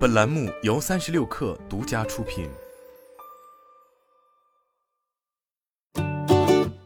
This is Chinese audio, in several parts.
本栏目由三十六氪独家出品。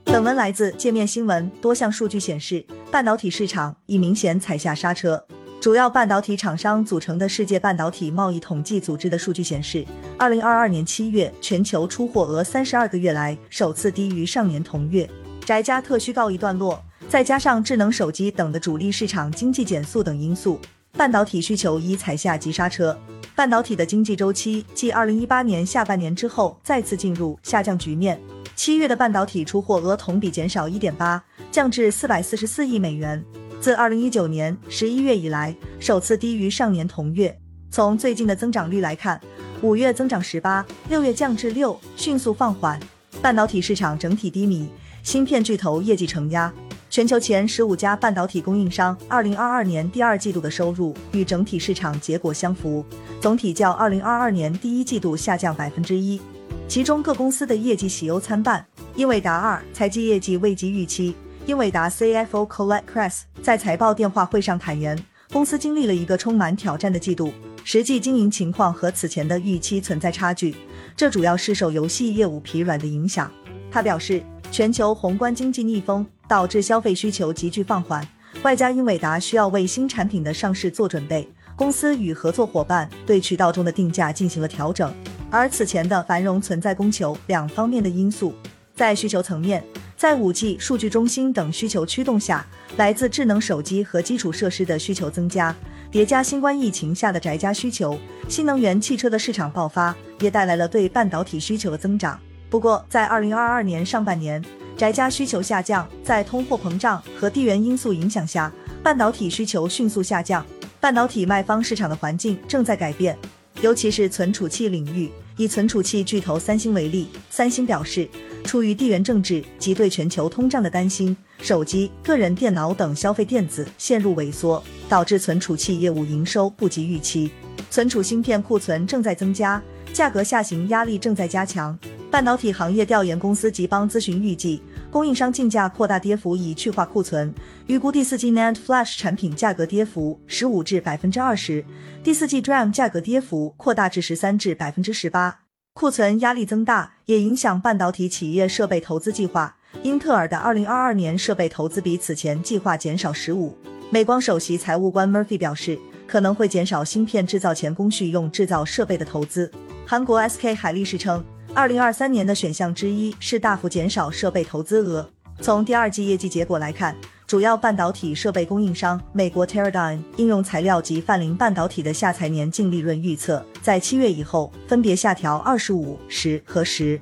本文来自界面新闻。多项数据显示，半导体市场已明显踩下刹车。主要半导体厂商组成的世界半导体贸易统计组织的数据显示，二零二二年七月全球出货额三十二个月来首次低于上年同月。宅家特需告一段落，再加上智能手机等的主力市场经济减速等因素。半导体需求已踩下急刹车，半导体的经济周期继二零一八年下半年之后再次进入下降局面。七月的半导体出货额同比减少一点八，降至四百四十四亿美元，自二零一九年十一月以来首次低于上年同月。从最近的增长率来看，五月增长十八，六月降至六，迅速放缓。半导体市场整体低迷，芯片巨头业绩承压。全球前十五家半导体供应商，二零二二年第二季度的收入与整体市场结果相符，总体较二零二二年第一季度下降百分之一。其中各公司的业绩喜忧参半。英伟达二财季业绩未及预期。英伟达 CFO Colette Kress 在财报电话会上坦言，公司经历了一个充满挑战的季度，实际经营情况和此前的预期存在差距，这主要是受游戏业务疲软的影响。他表示，全球宏观经济逆风。导致消费需求急剧放缓，外加英伟达需要为新产品的上市做准备，公司与合作伙伴对渠道中的定价进行了调整。而此前的繁荣存在供求两方面的因素，在需求层面，在五 G、数据中心等需求驱动下，来自智能手机和基础设施的需求增加，叠加新冠疫情下的宅家需求，新能源汽车的市场爆发，也带来了对半导体需求的增长。不过，在二零二二年上半年。宅家需求下降，在通货膨胀和地缘因素影响下，半导体需求迅速下降。半导体卖方市场的环境正在改变，尤其是存储器领域。以存储器巨头三星为例，三星表示，出于地缘政治及对全球通胀的担心，手机、个人电脑等消费电子陷入萎缩，导致存储器业务营收不及预期。存储芯片库存正在增加，价格下行压力正在加强。半导体行业调研公司吉邦咨询预计，供应商竞价扩大跌幅已去化库存，预估第四季 NAND Flash 产品价格跌幅十五至百分之二十，第四季 DRAM 价格跌幅扩大至十三至百分之十八。库存压力增大，也影响半导体企业设备投资计划。英特尔的二零二二年设备投资比此前计划减少十五。美光首席财务官 Murphy 表示，可能会减少芯片制造前工序用制造设备的投资。韩国 SK 海力士称。二零二三年的选项之一是大幅减少设备投资额。从第二季业绩结果来看，主要半导体设备供应商美国 Teradyne 应用材料及泛菱半导体的下财年净利润预测，在七月以后分别下调二十五、十和十。